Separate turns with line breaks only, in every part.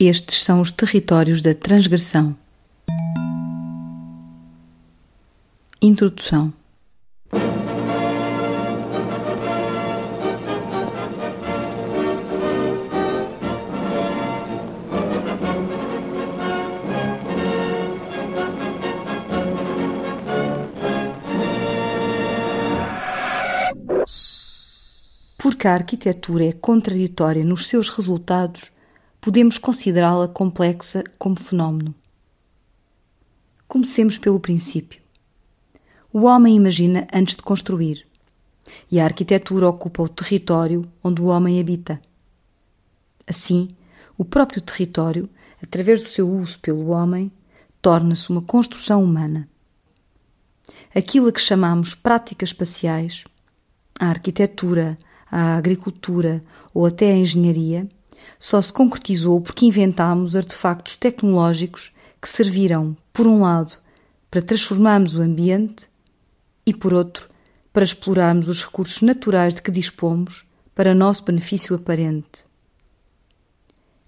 Estes são os territórios da transgressão. Introdução Porque a arquitetura é contraditória nos seus resultados, podemos considerá-la complexa como fenómeno. Comecemos pelo princípio. O homem imagina antes de construir, e a arquitetura ocupa o território onde o homem habita. Assim, o próprio território, através do seu uso pelo homem, torna-se uma construção humana. Aquilo a que chamamos práticas espaciais, a arquitetura, a agricultura ou até a engenharia, só se concretizou porque inventámos artefactos tecnológicos que serviram, por um lado, para transformarmos o ambiente e, por outro, para explorarmos os recursos naturais de que dispomos para nosso benefício aparente.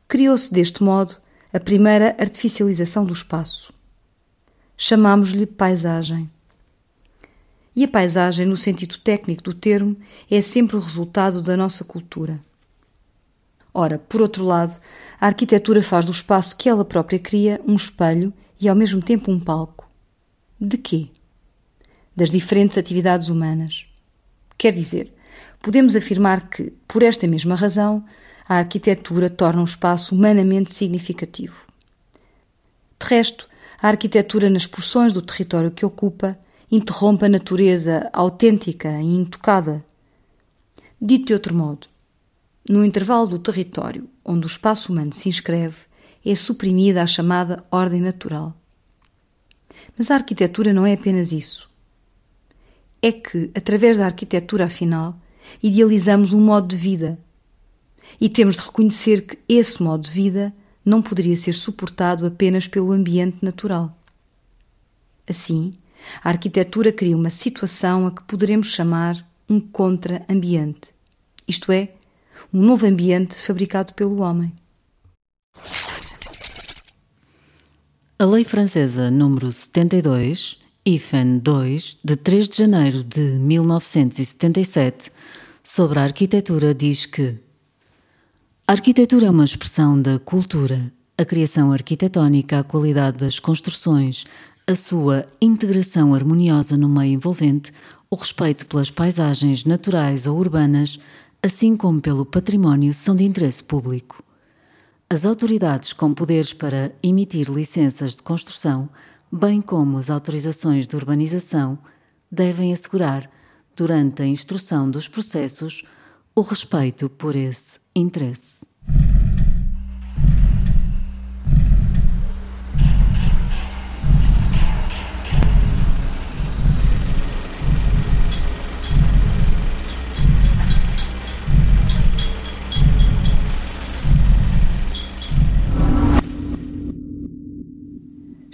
Criou-se deste modo a primeira artificialização do espaço. Chamámos-lhe paisagem. E a paisagem, no sentido técnico do termo, é sempre o resultado da nossa cultura. Ora, por outro lado, a arquitetura faz do espaço que ela própria cria um espelho e ao mesmo tempo um palco. De quê? Das diferentes atividades humanas. Quer dizer, podemos afirmar que, por esta mesma razão, a arquitetura torna um espaço humanamente significativo. De resto, a arquitetura, nas porções do território que ocupa, interrompe a natureza autêntica e intocada. Dito de outro modo, no intervalo do território onde o espaço humano se inscreve, é suprimida a chamada ordem natural. Mas a arquitetura não é apenas isso. É que, através da arquitetura, afinal, idealizamos um modo de vida. E temos de reconhecer que esse modo de vida não poderia ser suportado apenas pelo ambiente natural. Assim, a arquitetura cria uma situação a que poderemos chamar um contra-ambiente, isto é, um novo ambiente fabricado pelo homem.
A Lei Francesa número 72, IFAN 2, de 3 de janeiro de 1977, sobre a arquitetura diz que a arquitetura é uma expressão da cultura, a criação arquitetónica, a qualidade das construções, a sua integração harmoniosa no meio envolvente, o respeito pelas paisagens naturais ou urbanas, assim como pelo património, são de interesse público. As autoridades com poderes para emitir licenças de construção, bem como as autorizações de urbanização, devem assegurar, durante a instrução dos processos, o respeito por esse interesse.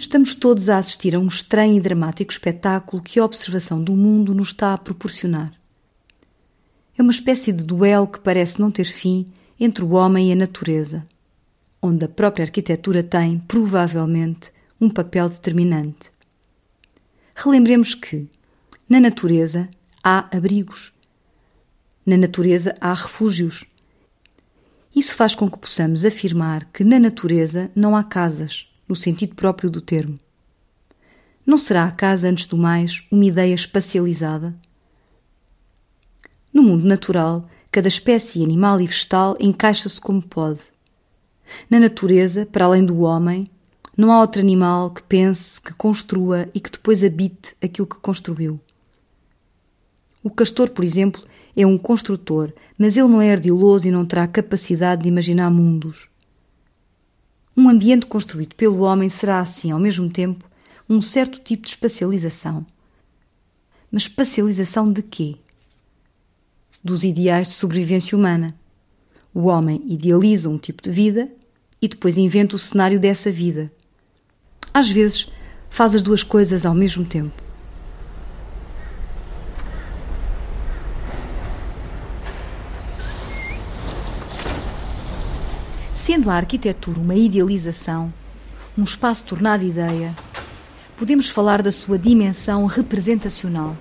Estamos todos a assistir a um estranho e dramático espetáculo que a observação do mundo nos está a proporcionar. É uma espécie de duelo que parece não ter fim entre o homem e a natureza, onde a própria arquitetura tem, provavelmente, um papel determinante. Relembremos que, na natureza, há abrigos. Na natureza há refúgios. Isso faz com que possamos afirmar que na natureza não há casas, no sentido próprio do termo. Não será a casa, antes do mais, uma ideia espacializada? No mundo natural, cada espécie animal e vegetal encaixa-se como pode. Na natureza, para além do homem, não há outro animal que pense, que construa e que depois habite aquilo que construiu. O castor, por exemplo, é um construtor, mas ele não é ardiloso e não terá capacidade de imaginar mundos. Um ambiente construído pelo homem será, assim, ao mesmo tempo, um certo tipo de espacialização. Mas espacialização de quê? Dos ideais de sobrevivência humana. O homem idealiza um tipo de vida e depois inventa o cenário dessa vida. Às vezes, faz as duas coisas ao mesmo tempo. Sendo a arquitetura uma idealização, um espaço tornado ideia, podemos falar da sua dimensão representacional.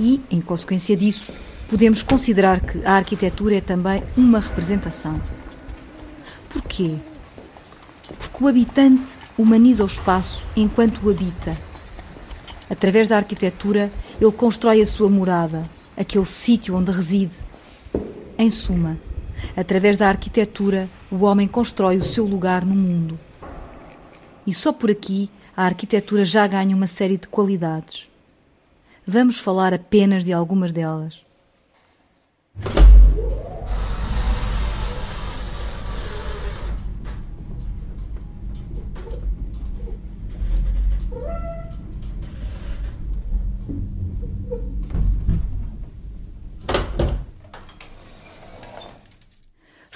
E, em consequência disso, podemos considerar que a arquitetura é também uma representação. Porquê? Porque o habitante humaniza o espaço enquanto o habita. Através da arquitetura, ele constrói a sua morada, aquele sítio onde reside. Em suma, através da arquitetura, o homem constrói o seu lugar no mundo. E só por aqui a arquitetura já ganha uma série de qualidades. Vamos falar apenas de algumas delas.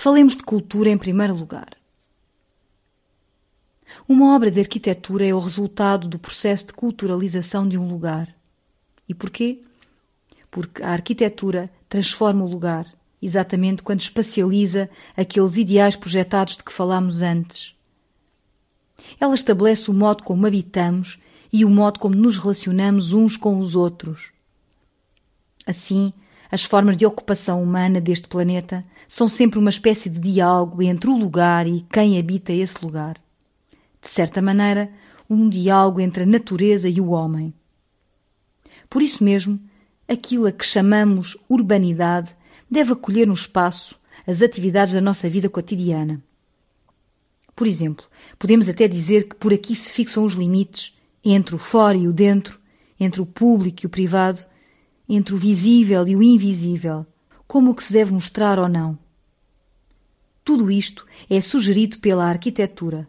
Falemos de cultura em primeiro lugar. Uma obra de arquitetura é o resultado do processo de culturalização de um lugar. E porquê? Porque a arquitetura transforma o lugar, exatamente quando espacializa aqueles ideais projetados de que falámos antes. Ela estabelece o modo como habitamos e o modo como nos relacionamos uns com os outros. Assim, as formas de ocupação humana deste planeta são sempre uma espécie de diálogo entre o lugar e quem habita esse lugar. De certa maneira, um diálogo entre a natureza e o homem. Por isso mesmo, aquilo a que chamamos urbanidade deve acolher no espaço as atividades da nossa vida cotidiana. Por exemplo, podemos até dizer que por aqui se fixam os limites entre o fora e o dentro, entre o público e o privado, entre o visível e o invisível, como o que se deve mostrar ou não. Tudo isto é sugerido pela arquitetura.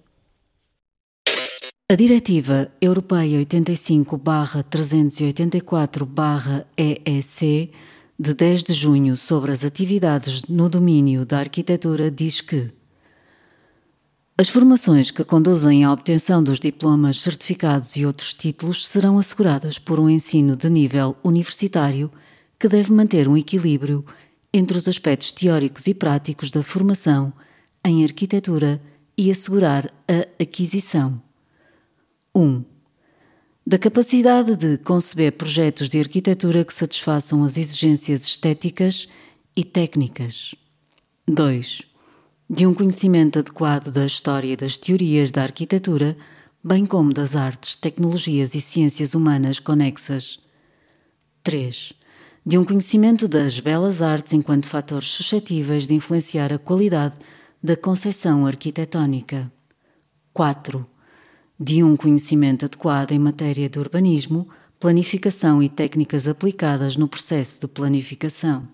A Diretiva Europeia 85-384-EEC de 10 de junho sobre as atividades no domínio da arquitetura diz que as formações que conduzem à obtenção dos diplomas, certificados e outros títulos serão asseguradas por um ensino de nível universitário que deve manter um equilíbrio entre os aspectos teóricos e práticos da formação em arquitetura e assegurar a aquisição 1. Da capacidade de conceber projetos de arquitetura que satisfaçam as exigências estéticas e técnicas. 2 de um conhecimento adequado da história e das teorias da arquitetura, bem como das artes, tecnologias e ciências humanas conexas. 3. De um conhecimento das belas artes enquanto fatores suscetíveis de influenciar a qualidade da concepção arquitetónica. 4. De um conhecimento adequado em matéria de urbanismo, planificação e técnicas aplicadas no processo de planificação.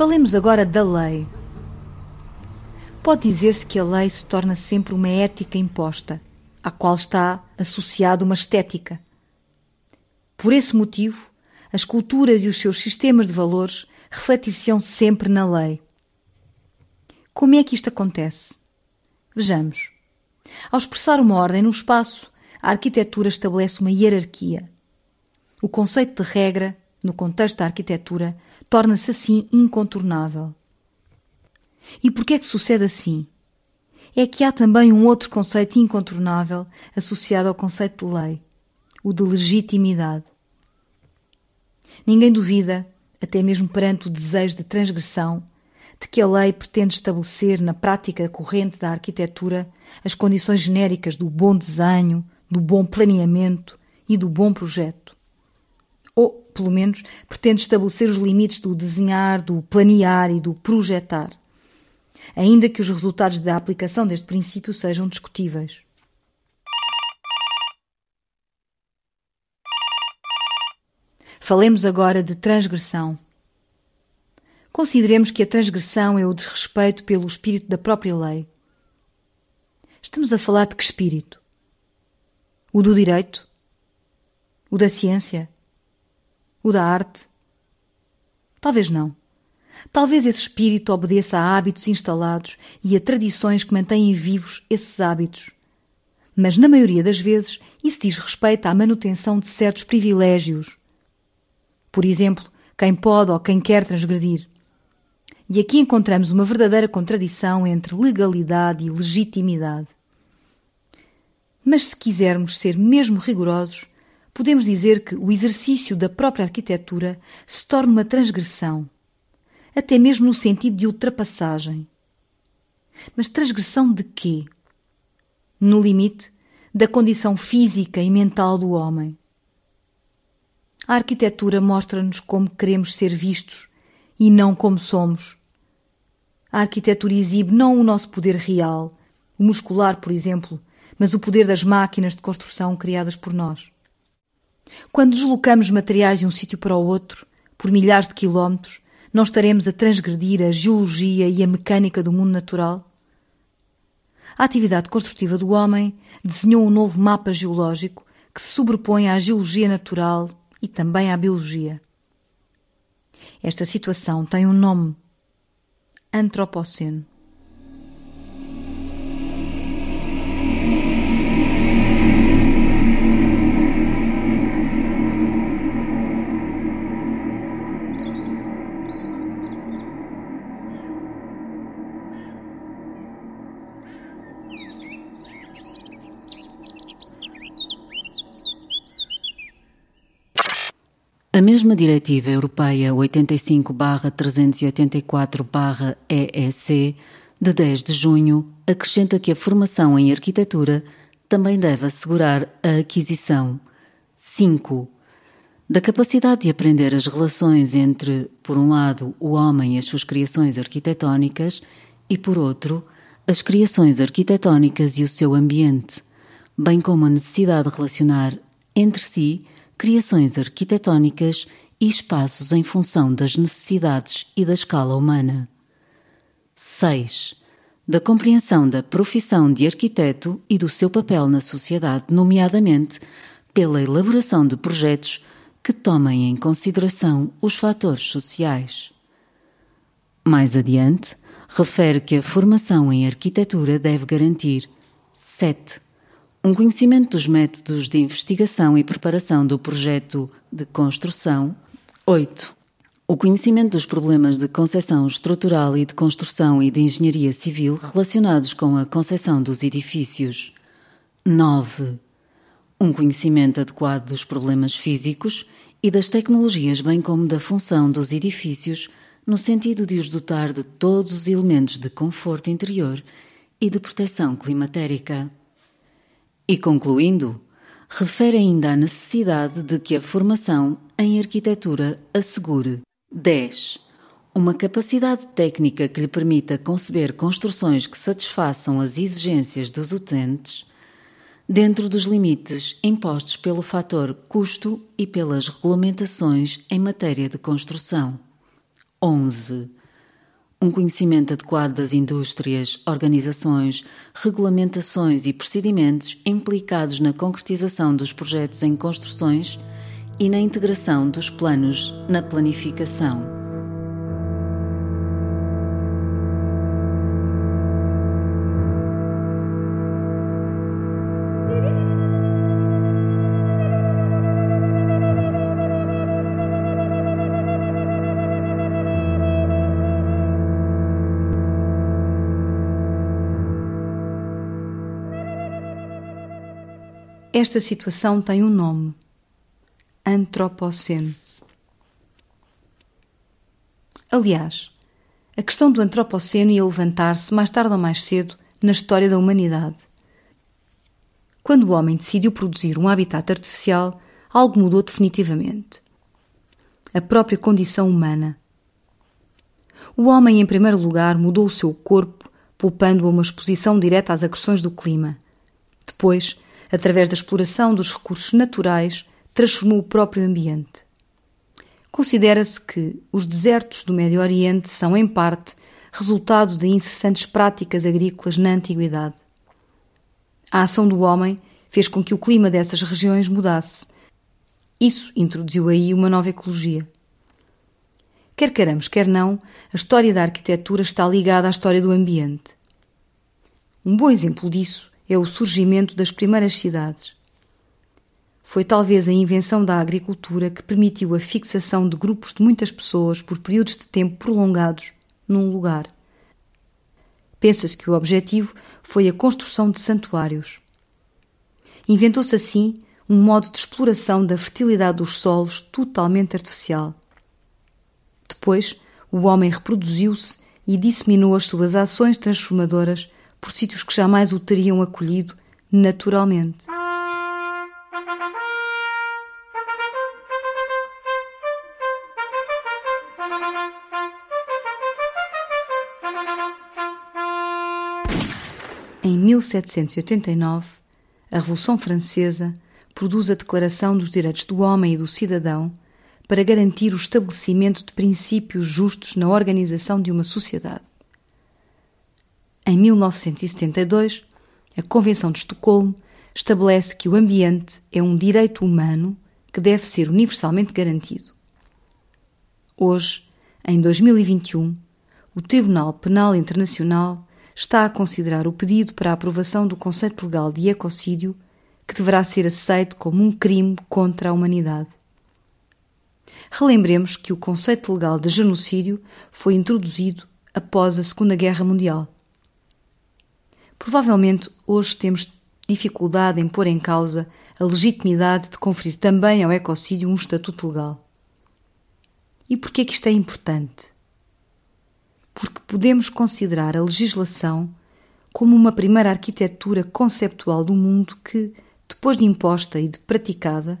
Falemos agora da lei. Pode dizer-se que a lei se torna sempre uma ética imposta, à qual está associada uma estética. Por esse motivo, as culturas e os seus sistemas de valores refletir-se-ão sempre na lei. Como é que isto acontece? Vejamos. Ao expressar uma ordem no espaço, a arquitetura estabelece uma hierarquia. O conceito de regra, no contexto da arquitetura, torna-se assim incontornável. E por que é que sucede assim? É que há também um outro conceito incontornável associado ao conceito de lei, o de legitimidade. Ninguém duvida, até mesmo perante o desejo de transgressão, de que a lei pretende estabelecer na prática corrente da arquitetura as condições genéricas do bom desenho, do bom planeamento e do bom projeto. Ou, pelo menos, pretende estabelecer os limites do desenhar, do planear e do projetar ainda que os resultados da aplicação deste princípio sejam discutíveis. Falemos agora de transgressão. Consideremos que a transgressão é o desrespeito pelo espírito da própria lei. Estamos a falar de que espírito? O do direito? O da ciência? O da arte? Talvez não. Talvez esse espírito obedeça a hábitos instalados e a tradições que mantêm vivos esses hábitos. Mas, na maioria das vezes, isso diz respeito à manutenção de certos privilégios. Por exemplo, quem pode ou quem quer transgredir. E aqui encontramos uma verdadeira contradição entre legalidade e legitimidade. Mas se quisermos ser mesmo rigorosos, podemos dizer que o exercício da própria arquitetura se torna uma transgressão até mesmo no sentido de ultrapassagem. Mas transgressão de quê? No limite da condição física e mental do homem. A arquitetura mostra-nos como queremos ser vistos e não como somos. A arquitetura exibe não o nosso poder real, o muscular, por exemplo, mas o poder das máquinas de construção criadas por nós. Quando deslocamos materiais de um sítio para o outro, por milhares de quilómetros, não estaremos a transgredir a geologia e a mecânica do mundo natural? A atividade construtiva do homem desenhou um novo mapa geológico que se sobrepõe à geologia natural e também à biologia. Esta situação tem um nome: Antropoceno.
A mesma Diretiva Europeia 85-384-EEC, de 10 de junho, acrescenta que a formação em arquitetura também deve assegurar a aquisição 5. Da capacidade de aprender as relações entre, por um lado, o homem e as suas criações arquitetónicas e, por outro, as criações arquitetónicas e o seu ambiente, bem como a necessidade de relacionar entre si criações arquitetónicas e espaços em função das necessidades e da escala humana. 6. Da compreensão da profissão de arquiteto e do seu papel na sociedade, nomeadamente pela elaboração de projetos que tomem em consideração os fatores sociais. Mais adiante, refere que a formação em arquitetura deve garantir 7 um conhecimento dos métodos de investigação e preparação do projeto de construção. 8. O conhecimento dos problemas de concepção estrutural e de construção e de engenharia civil relacionados com a concepção dos edifícios. 9. Um conhecimento adequado dos problemas físicos e das tecnologias, bem como da função dos edifícios, no sentido de os dotar de todos os elementos de conforto interior e de proteção climatérica. E concluindo, refere ainda a necessidade de que a formação em arquitetura assegure 10. Uma capacidade técnica que lhe permita conceber construções que satisfaçam as exigências dos utentes, dentro dos limites impostos pelo fator custo e pelas regulamentações em matéria de construção. 11. Um conhecimento adequado das indústrias, organizações, regulamentações e procedimentos implicados na concretização dos projetos em construções e na integração dos planos na planificação.
Esta situação tem um nome: Antropoceno. Aliás, a questão do Antropoceno ia levantar-se mais tarde ou mais cedo na história da humanidade. Quando o homem decidiu produzir um habitat artificial, algo mudou definitivamente. A própria condição humana. O homem, em primeiro lugar, mudou o seu corpo, poupando-o uma exposição direta às agressões do clima. Depois, através da exploração dos recursos naturais, transformou o próprio ambiente. Considera-se que os desertos do Médio Oriente são, em parte, resultado de incessantes práticas agrícolas na antiguidade. A ação do homem fez com que o clima dessas regiões mudasse. Isso introduziu aí uma nova ecologia. Quer queiramos, quer não, a história da arquitetura está ligada à história do ambiente. Um bom exemplo disso é o surgimento das primeiras cidades. Foi talvez a invenção da agricultura que permitiu a fixação de grupos de muitas pessoas por períodos de tempo prolongados num lugar. Pensa-se que o objetivo foi a construção de santuários. Inventou-se assim um modo de exploração da fertilidade dos solos totalmente artificial. Depois, o homem reproduziu-se e disseminou as suas ações transformadoras por sítios que jamais o teriam acolhido naturalmente. Em 1789, a Revolução Francesa produz a Declaração dos Direitos do Homem e do Cidadão para garantir o estabelecimento de princípios justos na organização de uma sociedade. Em 1972, a Convenção de Estocolmo estabelece que o ambiente é um direito humano que deve ser universalmente garantido. Hoje, em 2021, o Tribunal Penal Internacional está a considerar o pedido para a aprovação do conceito legal de ecocídio, que deverá ser aceito como um crime contra a humanidade. Relembremos que o conceito legal de genocídio foi introduzido após a Segunda Guerra Mundial. Provavelmente hoje temos dificuldade em pôr em causa a legitimidade de conferir também ao ecocídio um estatuto legal. E por que é que isto é importante? Porque podemos considerar a legislação como uma primeira arquitetura conceptual do mundo que, depois de imposta e de praticada,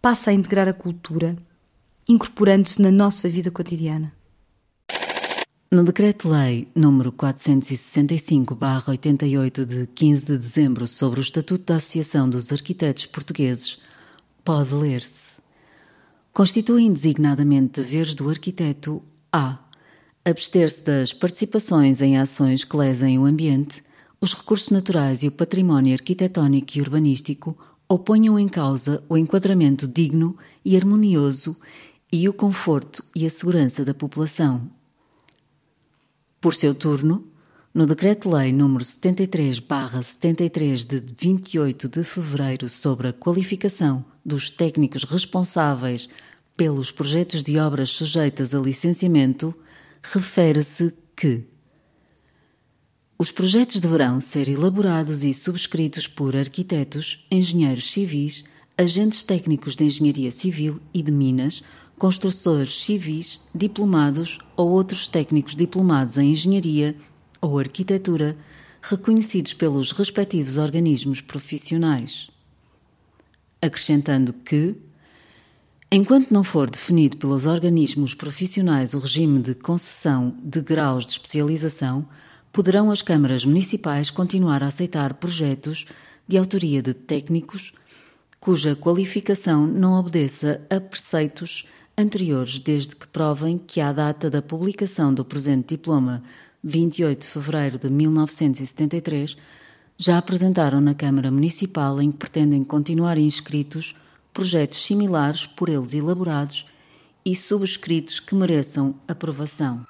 passa a integrar a cultura, incorporando-se na nossa vida cotidiana.
No Decreto-Lei nº 465-88 de 15 de dezembro sobre o Estatuto da Associação dos Arquitetos Portugueses, pode ler-se: Constituem designadamente deveres do arquiteto a. abster-se das participações em ações que lesem o ambiente, os recursos naturais e o património arquitetónico e urbanístico ou ponham em causa o enquadramento digno e harmonioso e o conforto e a segurança da população por seu turno, no Decreto-Lei nº 73/73 de 28 de fevereiro sobre a qualificação dos técnicos responsáveis pelos projetos de obras sujeitas a licenciamento, refere-se que os projetos deverão ser elaborados e subscritos por arquitetos, engenheiros civis, agentes técnicos de engenharia civil e de minas, construtores civis, diplomados ou outros técnicos diplomados em engenharia ou arquitetura reconhecidos pelos respectivos organismos profissionais. Acrescentando que, enquanto não for definido pelos organismos profissionais o regime de concessão de graus de especialização, poderão as câmaras municipais continuar a aceitar projetos de autoria de técnicos cuja qualificação não obedeça a preceitos anteriores, desde que provem que, à data da publicação do presente diploma, 28 de fevereiro de 1973, já apresentaram na Câmara Municipal em que pretendem continuar inscritos projetos similares por eles elaborados e subscritos que mereçam aprovação.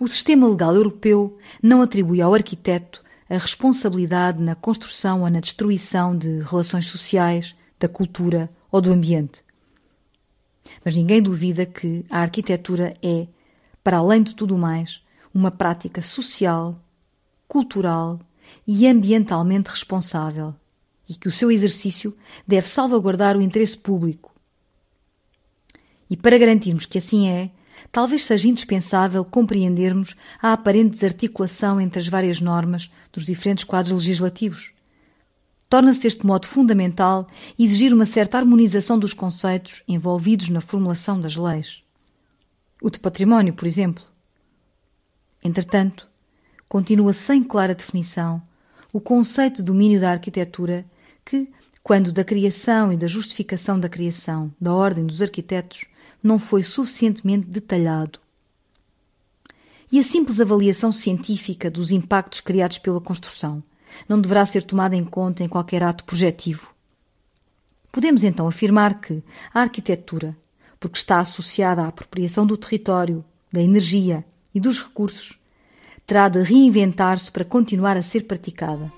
O sistema legal europeu não atribui ao arquiteto a responsabilidade na construção ou na destruição de relações sociais, da cultura ou do ambiente. Mas ninguém duvida que a arquitetura é, para além de tudo mais, uma prática social, cultural e ambientalmente responsável e que o seu exercício deve salvaguardar o interesse público. E para garantirmos que assim é, talvez seja indispensável compreendermos a aparente desarticulação entre as várias normas dos diferentes quadros legislativos. Torna-se deste modo fundamental exigir uma certa harmonização dos conceitos envolvidos na formulação das leis. O de património, por exemplo. Entretanto, continua sem clara definição o conceito de domínio da arquitetura que, quando da criação e da justificação da criação da ordem dos arquitetos, não foi suficientemente detalhado. E a simples avaliação científica dos impactos criados pela construção não deverá ser tomada em conta em qualquer ato projetivo. Podemos então afirmar que a arquitetura, porque está associada à apropriação do território, da energia e dos recursos, terá de reinventar-se para continuar a ser praticada.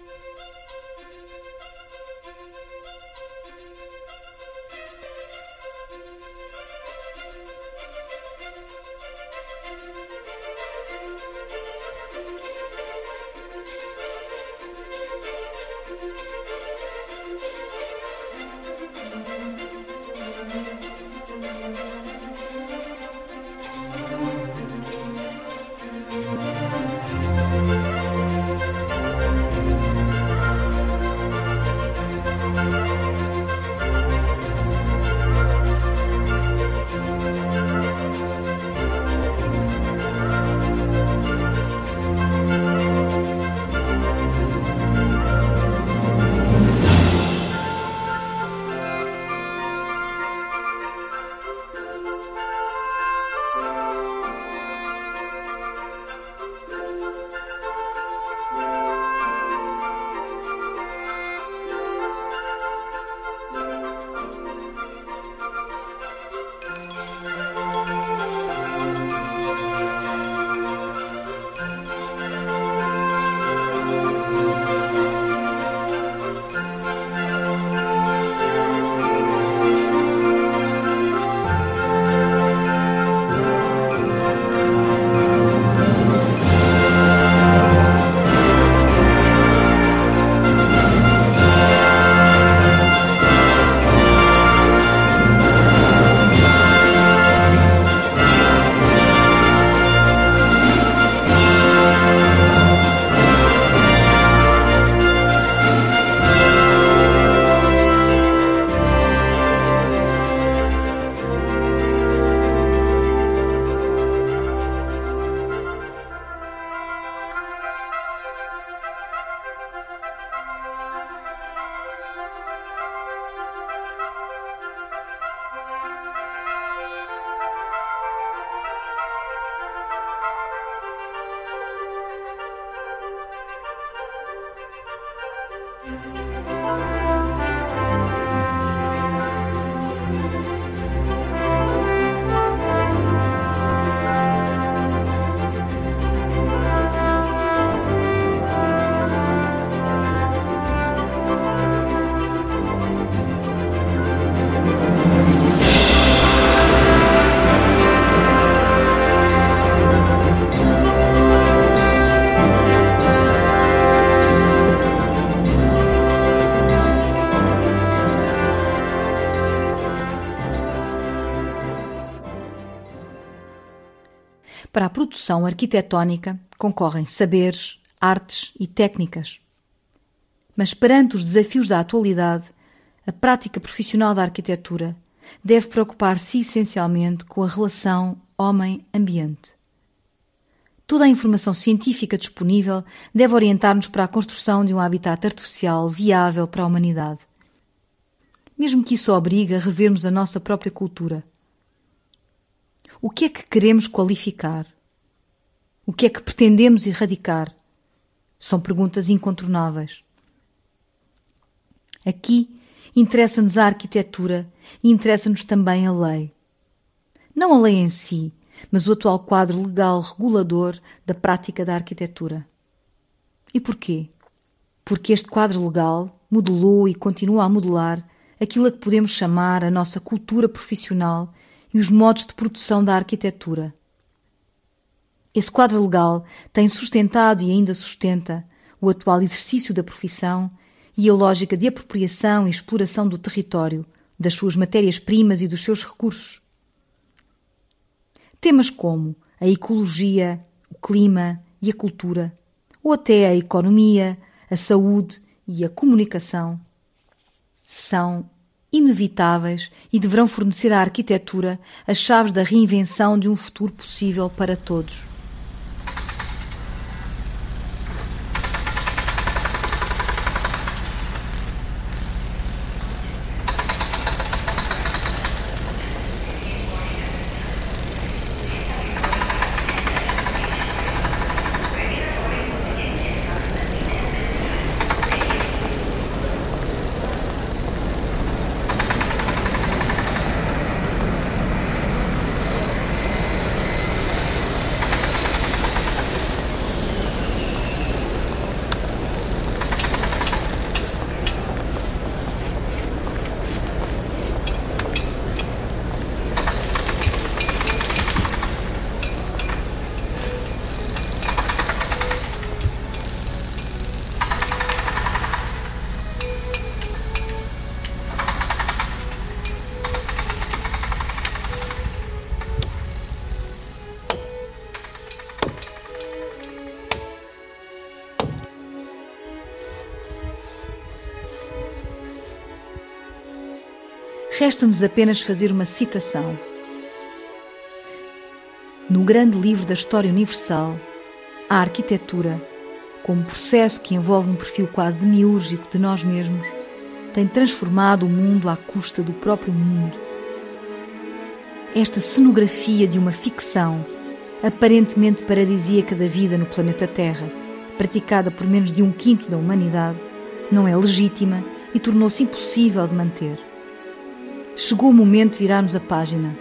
Para a produção arquitetónica concorrem saberes, artes e técnicas. Mas perante os desafios da atualidade, a prática profissional da arquitetura deve preocupar-se essencialmente com a relação homem-ambiente. Toda a informação científica disponível deve orientar-nos para a construção de um habitat artificial viável para a humanidade. Mesmo que isso obrigue a revermos a nossa própria cultura, o que é que queremos qualificar? O que é que pretendemos erradicar? São perguntas incontornáveis. Aqui interessa-nos a arquitetura e interessa-nos também a lei. Não a lei em si, mas o atual quadro legal regulador da prática da arquitetura. E porquê? Porque este quadro legal modelou e continua a modelar aquilo a que podemos chamar a nossa cultura profissional e os modos de produção da arquitetura. Esse quadro legal tem sustentado e ainda sustenta o atual exercício da profissão e a lógica de apropriação e exploração do território, das suas matérias-primas e dos seus recursos. Temas como a ecologia, o clima e a cultura, ou até a economia, a saúde e a comunicação, são inevitáveis e deverão fornecer à arquitetura as chaves da reinvenção de um futuro possível para todos. Resta-nos apenas fazer uma citação. No grande livro da História Universal, a arquitetura, como processo que envolve um perfil quase demiúrgico de nós mesmos, tem transformado o mundo à custa do próprio mundo. Esta cenografia de uma ficção, aparentemente paradisíaca da vida no planeta Terra, praticada por menos de um quinto da humanidade, não é legítima e tornou-se impossível de manter. Chegou o momento de virarmos a página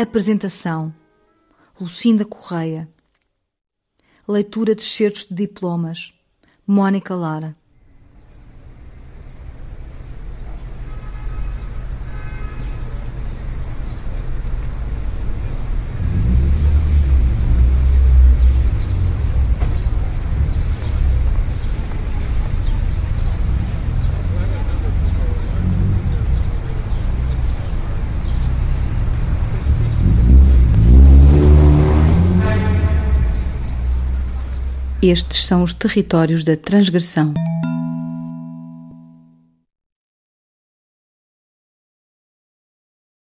Apresentação. Lucinda Correia. Leitura de excertos de diplomas. Mónica Lara. Estes são os territórios da transgressão.